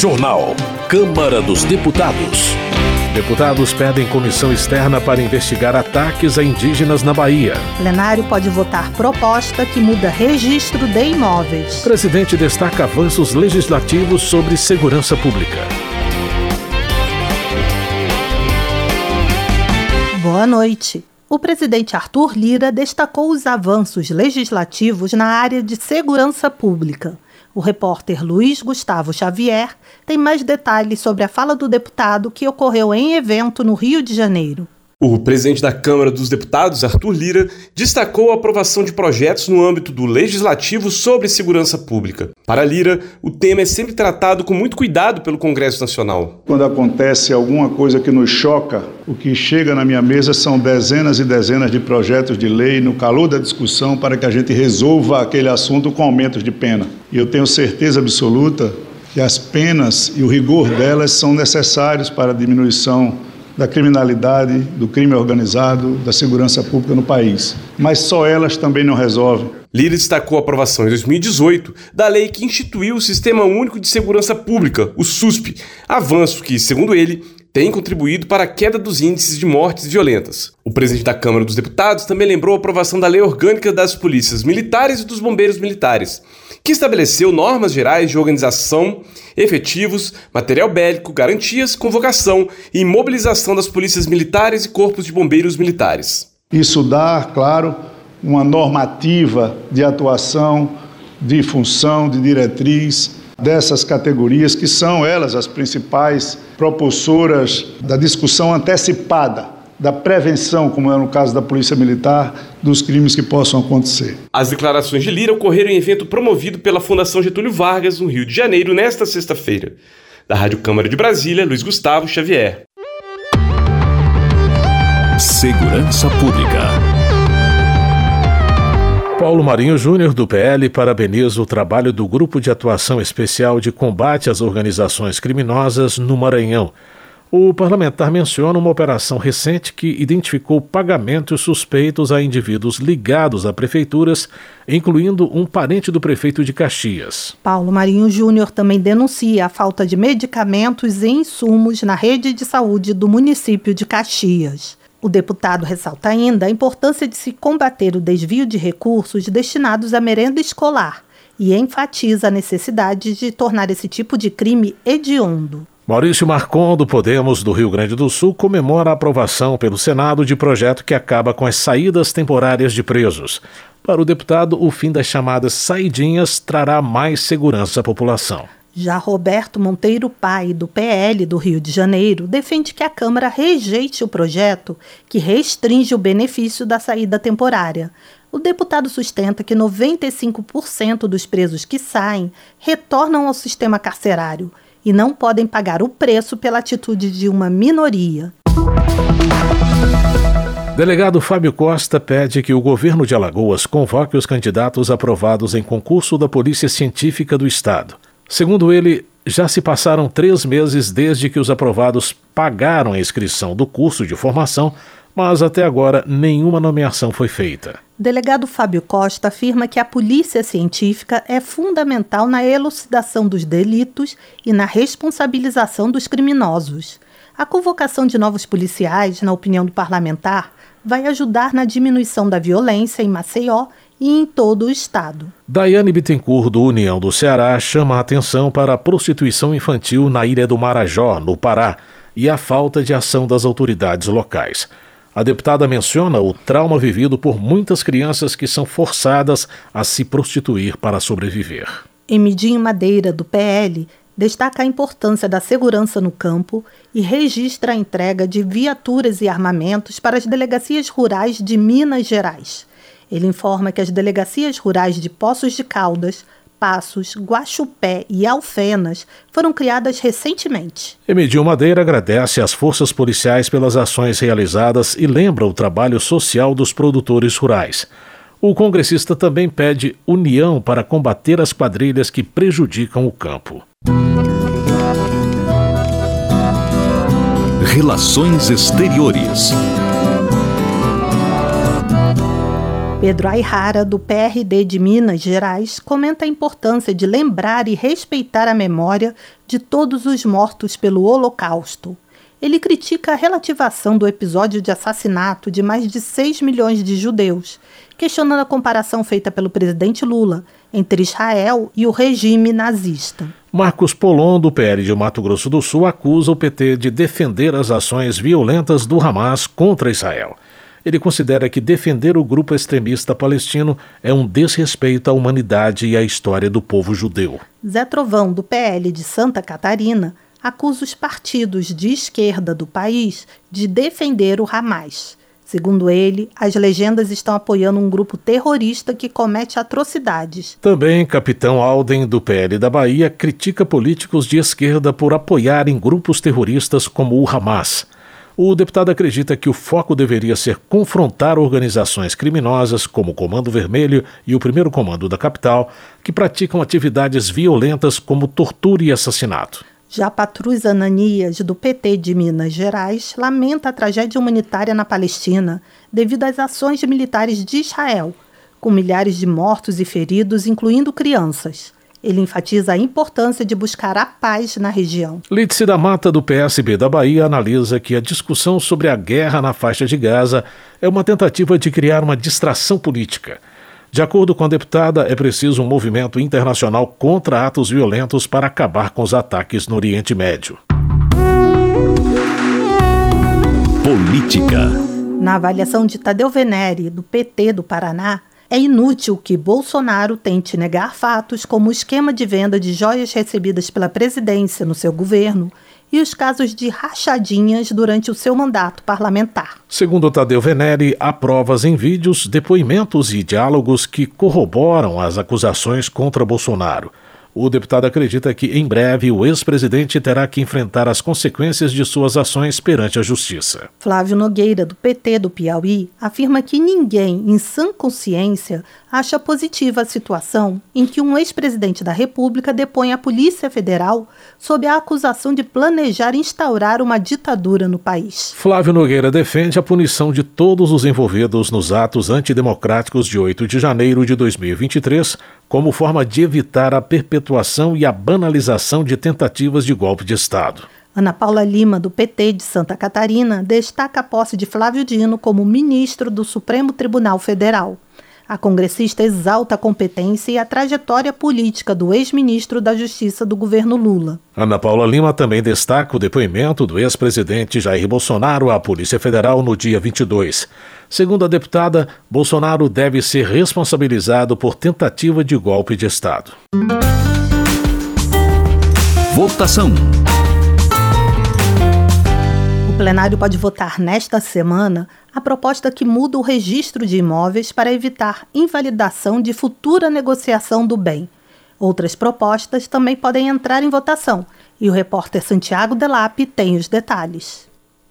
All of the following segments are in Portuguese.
Jornal. Câmara dos Deputados. Deputados pedem comissão externa para investigar ataques a indígenas na Bahia. Plenário pode votar proposta que muda registro de imóveis. Presidente destaca avanços legislativos sobre segurança pública. Boa noite. O presidente Arthur Lira destacou os avanços legislativos na área de segurança pública. O repórter Luiz Gustavo Xavier tem mais detalhes sobre a fala do deputado que ocorreu em evento no Rio de Janeiro. O presidente da Câmara dos Deputados, Arthur Lira, destacou a aprovação de projetos no âmbito do legislativo sobre segurança pública. Para Lira, o tema é sempre tratado com muito cuidado pelo Congresso Nacional. Quando acontece alguma coisa que nos choca, o que chega na minha mesa são dezenas e dezenas de projetos de lei no calor da discussão para que a gente resolva aquele assunto com aumentos de pena. E eu tenho certeza absoluta que as penas e o rigor delas são necessários para a diminuição da criminalidade, do crime organizado, da segurança pública no país. Mas só elas também não resolvem. Lira destacou a aprovação em 2018 da lei que instituiu o Sistema Único de Segurança Pública, o SUSP, avanço que, segundo ele, tem contribuído para a queda dos índices de mortes violentas. O presidente da Câmara dos Deputados também lembrou a aprovação da Lei Orgânica das Polícias Militares e dos Bombeiros Militares, que estabeleceu normas gerais de organização, efetivos, material bélico, garantias, convocação e mobilização das polícias militares e corpos de bombeiros militares. Isso dá, claro, uma normativa de atuação, de função, de diretriz dessas categorias, que são elas as principais propulsoras da discussão antecipada da prevenção, como é no caso da Polícia Militar, dos crimes que possam acontecer. As declarações de Lira ocorreram em evento promovido pela Fundação Getúlio Vargas, no Rio de Janeiro, nesta sexta-feira. Da Rádio Câmara de Brasília, Luiz Gustavo Xavier. Segurança Pública. Paulo Marinho Júnior, do PL, parabeniza o trabalho do Grupo de Atuação Especial de Combate às Organizações Criminosas no Maranhão o parlamentar menciona uma operação recente que identificou pagamentos suspeitos a indivíduos ligados a prefeituras, incluindo um parente do prefeito de Caxias. Paulo Marinho Júnior também denuncia a falta de medicamentos e insumos na rede de saúde do município de Caxias. O deputado ressalta ainda a importância de se combater o desvio de recursos destinados à merenda escolar e enfatiza a necessidade de tornar esse tipo de crime hediondo. Maurício Marcon, do Podemos do Rio Grande do Sul, comemora a aprovação pelo Senado de projeto que acaba com as saídas temporárias de presos. Para o deputado, o fim das chamadas saidinhas trará mais segurança à população. Já Roberto Monteiro Pai, do PL do Rio de Janeiro, defende que a Câmara rejeite o projeto que restringe o benefício da saída temporária. O deputado sustenta que 95% dos presos que saem retornam ao sistema carcerário e não podem pagar o preço pela atitude de uma minoria. Delegado Fábio Costa pede que o governo de Alagoas convoque os candidatos aprovados em concurso da Polícia Científica do Estado. Segundo ele, já se passaram três meses desde que os aprovados pagaram a inscrição do curso de formação mas até agora nenhuma nomeação foi feita. Delegado Fábio Costa afirma que a polícia científica é fundamental na elucidação dos delitos e na responsabilização dos criminosos. A convocação de novos policiais, na opinião do parlamentar, vai ajudar na diminuição da violência em Maceió e em todo o estado. Daiane Bittencourt, do União do Ceará, chama a atenção para a prostituição infantil na ilha do Marajó, no Pará, e a falta de ação das autoridades locais. A deputada menciona o trauma vivido por muitas crianças que são forçadas a se prostituir para sobreviver. Emidinho Madeira, do PL, destaca a importância da segurança no campo e registra a entrega de viaturas e armamentos para as delegacias rurais de Minas Gerais. Ele informa que as delegacias rurais de Poços de Caldas, Passos, Guaxupé e Alfenas foram criadas recentemente. Emidil Madeira agradece às forças policiais pelas ações realizadas e lembra o trabalho social dos produtores rurais. O congressista também pede união para combater as quadrilhas que prejudicam o campo. Relações Exteriores Pedro Ayrara, do PRD de Minas Gerais, comenta a importância de lembrar e respeitar a memória de todos os mortos pelo Holocausto. Ele critica a relativação do episódio de assassinato de mais de 6 milhões de judeus, questionando a comparação feita pelo presidente Lula entre Israel e o regime nazista. Marcos Polon, do PL de Mato Grosso do Sul, acusa o PT de defender as ações violentas do Hamas contra Israel. Ele considera que defender o grupo extremista palestino é um desrespeito à humanidade e à história do povo judeu. Zé Trovão, do PL de Santa Catarina, acusa os partidos de esquerda do país de defender o Hamas. Segundo ele, as legendas estão apoiando um grupo terrorista que comete atrocidades. Também Capitão Alden, do PL da Bahia, critica políticos de esquerda por apoiarem grupos terroristas como o Hamas. O deputado acredita que o foco deveria ser confrontar organizações criminosas como o Comando Vermelho e o Primeiro Comando da Capital, que praticam atividades violentas como tortura e assassinato. Já Patrus Ananias, do PT de Minas Gerais, lamenta a tragédia humanitária na Palestina devido às ações militares de Israel, com milhares de mortos e feridos, incluindo crianças. Ele enfatiza a importância de buscar a paz na região. Lídice da Mata, do PSB da Bahia, analisa que a discussão sobre a guerra na faixa de Gaza é uma tentativa de criar uma distração política. De acordo com a deputada, é preciso um movimento internacional contra atos violentos para acabar com os ataques no Oriente Médio. Política. Na avaliação de Tadeu Venere, do PT do Paraná, é inútil que Bolsonaro tente negar fatos como o esquema de venda de joias recebidas pela presidência no seu governo e os casos de rachadinhas durante o seu mandato parlamentar. Segundo Tadeu Venere, há provas em vídeos, depoimentos e diálogos que corroboram as acusações contra Bolsonaro. O deputado acredita que, em breve, o ex-presidente terá que enfrentar as consequências de suas ações perante a justiça. Flávio Nogueira, do PT do Piauí, afirma que ninguém, em sã consciência, acha positiva a situação em que um ex-presidente da República depõe a Polícia Federal sob a acusação de planejar instaurar uma ditadura no país. Flávio Nogueira defende a punição de todos os envolvidos nos atos antidemocráticos de 8 de janeiro de 2023, como forma de evitar a perpetuação e a banalização de tentativas de golpe de Estado. Ana Paula Lima, do PT de Santa Catarina, destaca a posse de Flávio Dino como ministro do Supremo Tribunal Federal. A congressista exalta a competência e a trajetória política do ex-ministro da Justiça do governo Lula. Ana Paula Lima também destaca o depoimento do ex-presidente Jair Bolsonaro à Polícia Federal no dia 22. Segundo a deputada, Bolsonaro deve ser responsabilizado por tentativa de golpe de Estado. Votação. O plenário pode votar nesta semana a proposta que muda o registro de imóveis para evitar invalidação de futura negociação do bem. Outras propostas também podem entrar em votação e o repórter Santiago Delap tem os detalhes.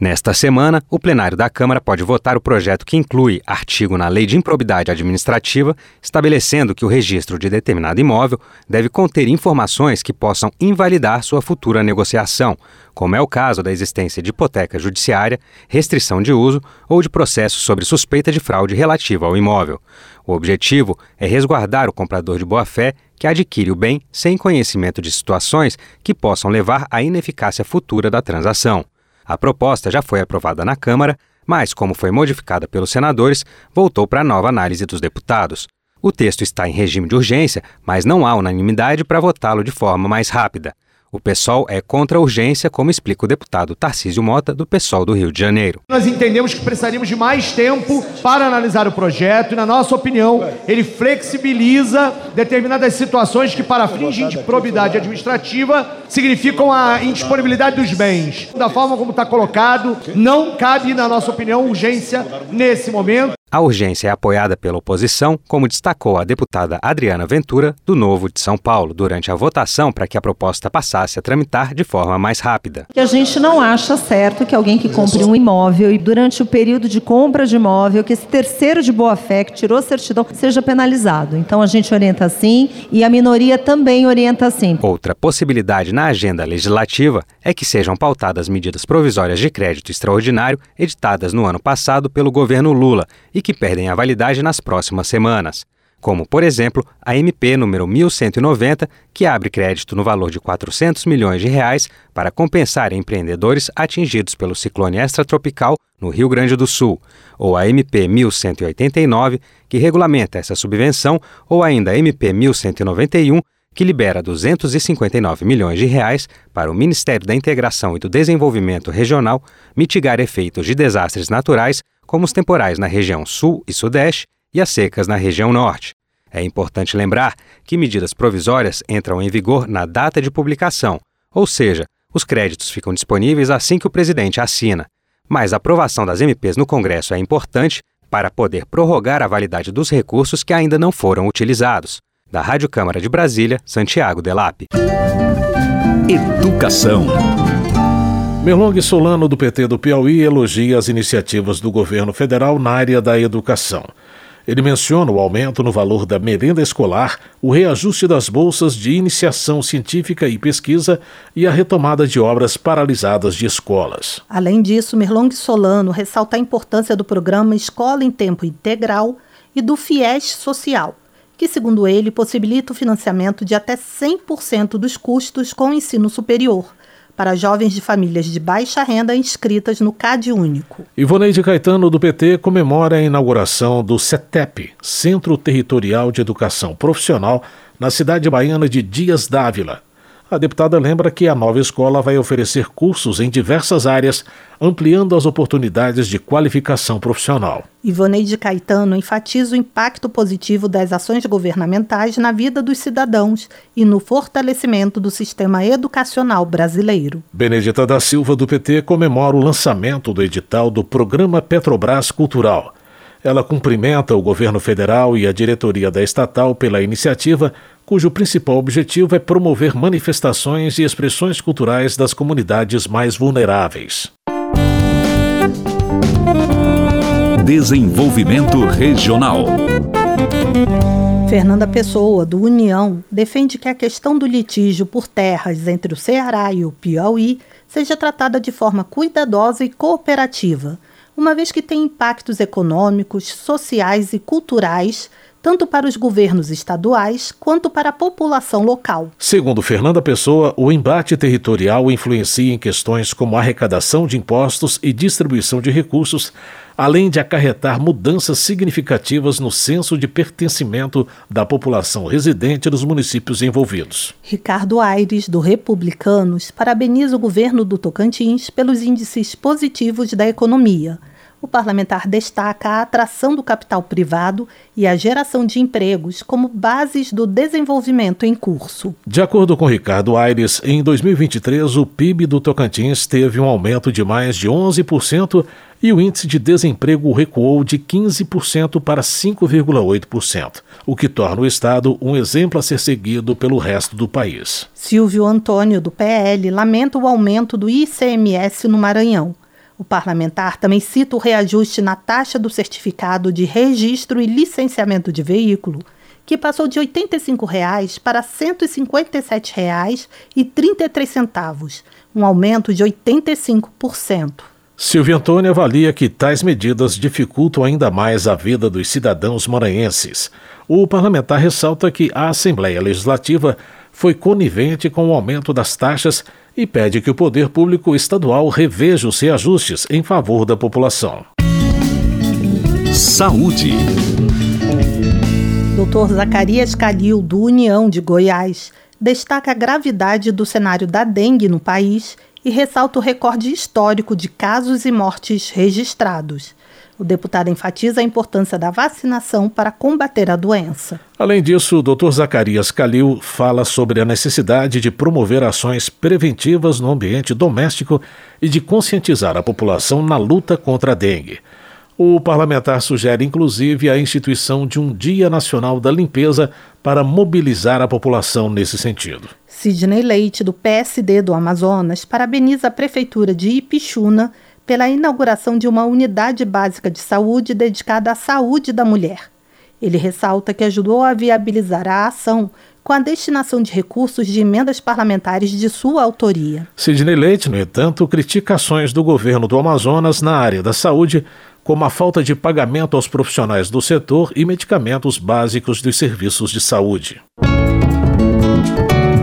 Nesta semana, o plenário da Câmara pode votar o projeto que inclui artigo na Lei de Improbidade Administrativa estabelecendo que o registro de determinado imóvel deve conter informações que possam invalidar sua futura negociação, como é o caso da existência de hipoteca judiciária, restrição de uso ou de processo sobre suspeita de fraude relativa ao imóvel. O objetivo é resguardar o comprador de boa-fé que adquire o bem sem conhecimento de situações que possam levar à ineficácia futura da transação. A proposta já foi aprovada na Câmara, mas, como foi modificada pelos senadores, voltou para nova análise dos deputados. O texto está em regime de urgência, mas não há unanimidade para votá-lo de forma mais rápida. O PSOL é contra a urgência, como explica o deputado Tarcísio Mota, do PSOL do Rio de Janeiro. Nós entendemos que precisaríamos de mais tempo para analisar o projeto e, na nossa opinião, ele flexibiliza determinadas situações que, para fins de probidade administrativa, significam a indisponibilidade dos bens. Da forma como está colocado, não cabe, na nossa opinião, urgência nesse momento. A urgência é apoiada pela oposição, como destacou a deputada Adriana Ventura, do Novo de São Paulo, durante a votação para que a proposta passasse a tramitar de forma mais rápida. Que a gente não acha certo que alguém que compre um imóvel e durante o período de compra de imóvel, que esse terceiro de boa-fé que tirou certidão seja penalizado. Então a gente orienta assim e a minoria também orienta assim. Outra possibilidade na agenda legislativa é que sejam pautadas medidas provisórias de crédito extraordinário editadas no ano passado pelo governo Lula e e que perdem a validade nas próximas semanas como, por exemplo, a MP número 1190, que abre crédito no valor de 400 milhões de reais para compensar empreendedores atingidos pelo ciclone extratropical no Rio Grande do Sul, ou a MP 1189, que regulamenta essa subvenção, ou ainda a MP 1191, que libera 259 milhões de reais para o Ministério da Integração e do Desenvolvimento Regional mitigar efeitos de desastres naturais, como os temporais na região Sul e Sudeste e as secas na região norte. É importante lembrar que medidas provisórias entram em vigor na data de publicação, ou seja, os créditos ficam disponíveis assim que o presidente assina. Mas a aprovação das MPs no Congresso é importante para poder prorrogar a validade dos recursos que ainda não foram utilizados. Da Rádio Câmara de Brasília, Santiago Delap. Educação. Merlong Solano, do PT do Piauí, elogia as iniciativas do governo federal na área da educação. Ele menciona o aumento no valor da merenda escolar, o reajuste das bolsas de iniciação científica e pesquisa e a retomada de obras paralisadas de escolas. Além disso, Merlong Solano ressalta a importância do programa Escola em Tempo Integral e do FIES Social, que, segundo ele, possibilita o financiamento de até 100% dos custos com o ensino superior para jovens de famílias de baixa renda inscritas no CAD Único. Ivoneide Caetano, do PT, comemora a inauguração do CETEP, Centro Territorial de Educação Profissional, na cidade baiana de Dias Dávila, a deputada lembra que a nova escola vai oferecer cursos em diversas áreas, ampliando as oportunidades de qualificação profissional. Ivoneide Caetano enfatiza o impacto positivo das ações governamentais na vida dos cidadãos e no fortalecimento do sistema educacional brasileiro. Benedita da Silva, do PT, comemora o lançamento do edital do Programa Petrobras Cultural. Ela cumprimenta o governo federal e a diretoria da estatal pela iniciativa, cujo principal objetivo é promover manifestações e expressões culturais das comunidades mais vulneráveis. Desenvolvimento Regional. Fernanda Pessoa, do União, defende que a questão do litígio por terras entre o Ceará e o Piauí seja tratada de forma cuidadosa e cooperativa uma vez que tem impactos econômicos, sociais e culturais tanto para os governos estaduais quanto para a população local. Segundo Fernanda Pessoa, o embate territorial influencia em questões como arrecadação de impostos e distribuição de recursos, além de acarretar mudanças significativas no senso de pertencimento da população residente nos municípios envolvidos. Ricardo Aires, do Republicanos, parabeniza o governo do Tocantins pelos índices positivos da economia o parlamentar destaca a atração do capital privado e a geração de empregos como bases do desenvolvimento em curso. De acordo com Ricardo Aires, em 2023 o PIB do Tocantins teve um aumento de mais de 11% e o índice de desemprego recuou de 15% para 5,8%, o que torna o estado um exemplo a ser seguido pelo resto do país. Silvio Antônio, do PL, lamenta o aumento do ICMS no Maranhão. O parlamentar também cita o reajuste na taxa do certificado de registro e licenciamento de veículo, que passou de R$ 85,00 para R$ 157,33, um aumento de 85%. Silvio Antônio avalia que tais medidas dificultam ainda mais a vida dos cidadãos maranhenses. O parlamentar ressalta que a Assembleia Legislativa foi conivente com o aumento das taxas e pede que o poder público estadual reveja os reajustes em favor da população. Saúde. Dr. Zacarias Calil, do União de Goiás, destaca a gravidade do cenário da dengue no país e ressalta o recorde histórico de casos e mortes registrados. O deputado enfatiza a importância da vacinação para combater a doença. Além disso, o Dr. Zacarias Calil fala sobre a necessidade de promover ações preventivas no ambiente doméstico e de conscientizar a população na luta contra a dengue. O parlamentar sugere, inclusive, a instituição de um Dia Nacional da Limpeza para mobilizar a população nesse sentido. Sidney Leite, do PSD do Amazonas, parabeniza a Prefeitura de Ipixuna pela inauguração de uma unidade básica de saúde dedicada à saúde da mulher. Ele ressalta que ajudou a viabilizar a ação com a destinação de recursos de emendas parlamentares de sua autoria. Sidney Leite, no entanto, critica ações do governo do Amazonas na área da saúde, como a falta de pagamento aos profissionais do setor e medicamentos básicos dos serviços de saúde.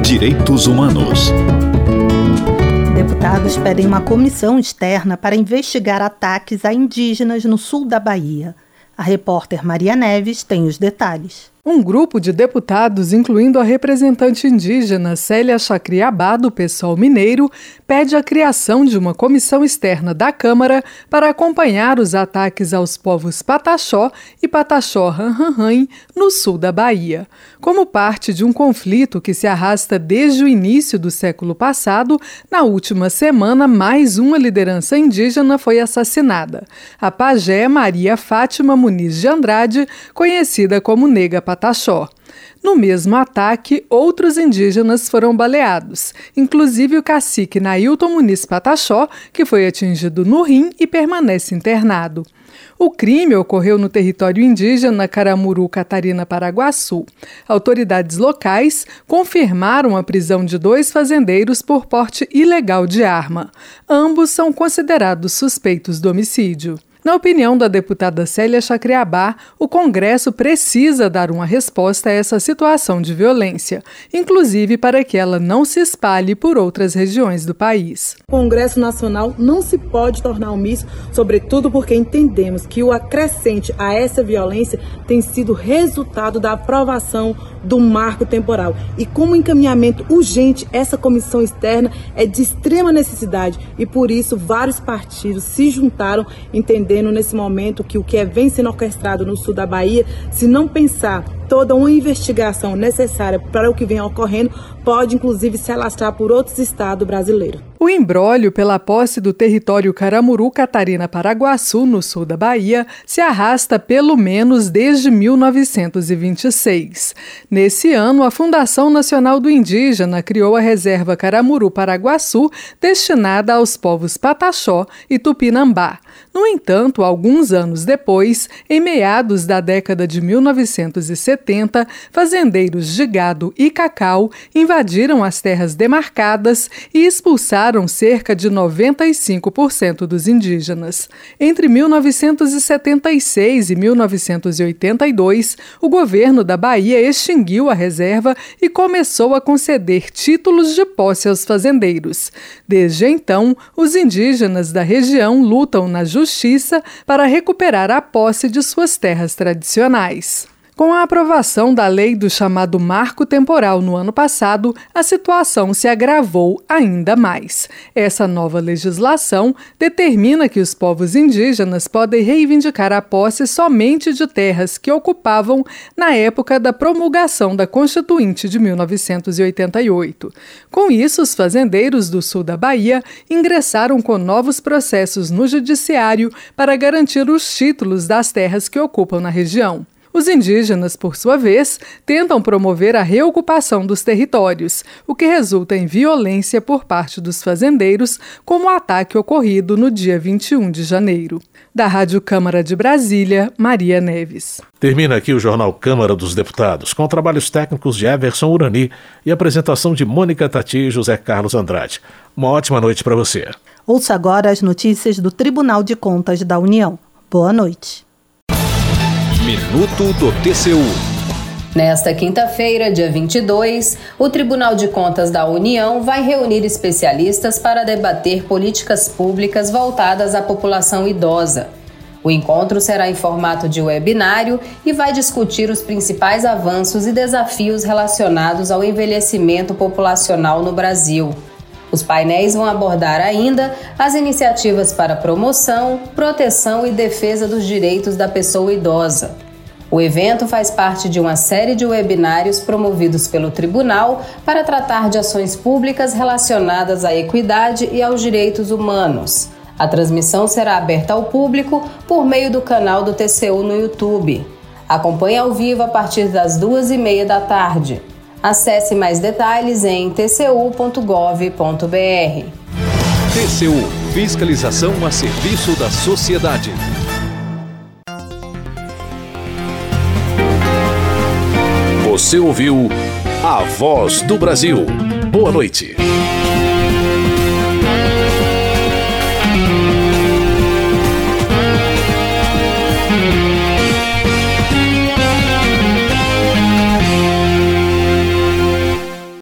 Direitos Humanos. Deputados pedem uma comissão externa para investigar ataques a indígenas no sul da Bahia. A repórter Maria Neves tem os detalhes. Um grupo de deputados, incluindo a representante indígena Célia Chacriabá, do PSOL Mineiro, pede a criação de uma comissão externa da Câmara para acompanhar os ataques aos povos Pataxó e Pataxó Ranranran no sul da Bahia. Como parte de um conflito que se arrasta desde o início do século passado, na última semana, mais uma liderança indígena foi assassinada. A pajé Maria Fátima Muniz de Andrade, conhecida como Nega Pataxó. No mesmo ataque, outros indígenas foram baleados, inclusive o cacique Nailton Muniz Pataxó, que foi atingido no rim e permanece internado. O crime ocorreu no território indígena Caramuru, Catarina, Paraguaçu. Autoridades locais confirmaram a prisão de dois fazendeiros por porte ilegal de arma. Ambos são considerados suspeitos do homicídio. Na opinião da deputada Célia Chacriabá, o Congresso precisa dar uma resposta a essa situação de violência, inclusive para que ela não se espalhe por outras regiões do país. O Congresso Nacional não se pode tornar omisso, sobretudo porque entendemos que o acrescente a essa violência tem sido resultado da aprovação do marco temporal. E como encaminhamento urgente, essa comissão externa é de extrema necessidade e por isso vários partidos se juntaram entendendo entendendo nesse momento que o que é, vem sendo orquestrado no sul da Bahia, se não pensar toda uma investigação necessária para o que vem ocorrendo, pode inclusive se alastrar por outros estados brasileiros. O embrólio pela posse do território Caramuru Catarina Paraguaçu, no sul da Bahia, se arrasta pelo menos desde 1926. Nesse ano, a Fundação Nacional do Indígena criou a Reserva Caramuru Paraguaçu, destinada aos povos Pataxó e Tupinambá. No entanto, alguns anos depois, em meados da década de 1970, fazendeiros de gado e cacau invadiram as terras demarcadas e expulsaram cerca de 95% dos indígenas. Entre 1976 e 1982, o governo da Bahia extinguiu a reserva e começou a conceder títulos de posse aos fazendeiros. Desde então, os indígenas da região lutam na justiça para recuperar a posse de suas terras tradicionais. Com a aprovação da lei do chamado Marco Temporal no ano passado, a situação se agravou ainda mais. Essa nova legislação determina que os povos indígenas podem reivindicar a posse somente de terras que ocupavam na época da promulgação da Constituinte de 1988. Com isso, os fazendeiros do sul da Bahia ingressaram com novos processos no Judiciário para garantir os títulos das terras que ocupam na região. Os indígenas, por sua vez, tentam promover a reocupação dos territórios, o que resulta em violência por parte dos fazendeiros, como o ataque ocorrido no dia 21 de janeiro. Da Rádio Câmara de Brasília, Maria Neves. Termina aqui o Jornal Câmara dos Deputados, com trabalhos técnicos de Everson Urani e apresentação de Mônica Tati e José Carlos Andrade. Uma ótima noite para você. Ouça agora as notícias do Tribunal de Contas da União. Boa noite. Minuto do TCU. Nesta quinta-feira, dia 22, o Tribunal de Contas da União vai reunir especialistas para debater políticas públicas voltadas à população idosa. O encontro será em formato de webinário e vai discutir os principais avanços e desafios relacionados ao envelhecimento populacional no Brasil. Os painéis vão abordar ainda as iniciativas para promoção, proteção e defesa dos direitos da pessoa idosa. O evento faz parte de uma série de webinários promovidos pelo Tribunal para tratar de ações públicas relacionadas à equidade e aos direitos humanos. A transmissão será aberta ao público por meio do canal do TCU no YouTube. Acompanhe ao vivo a partir das duas e meia da tarde. Acesse mais detalhes em tcu.gov.br. TCU Fiscalização a serviço da sociedade. Você ouviu A Voz do Brasil. Boa noite.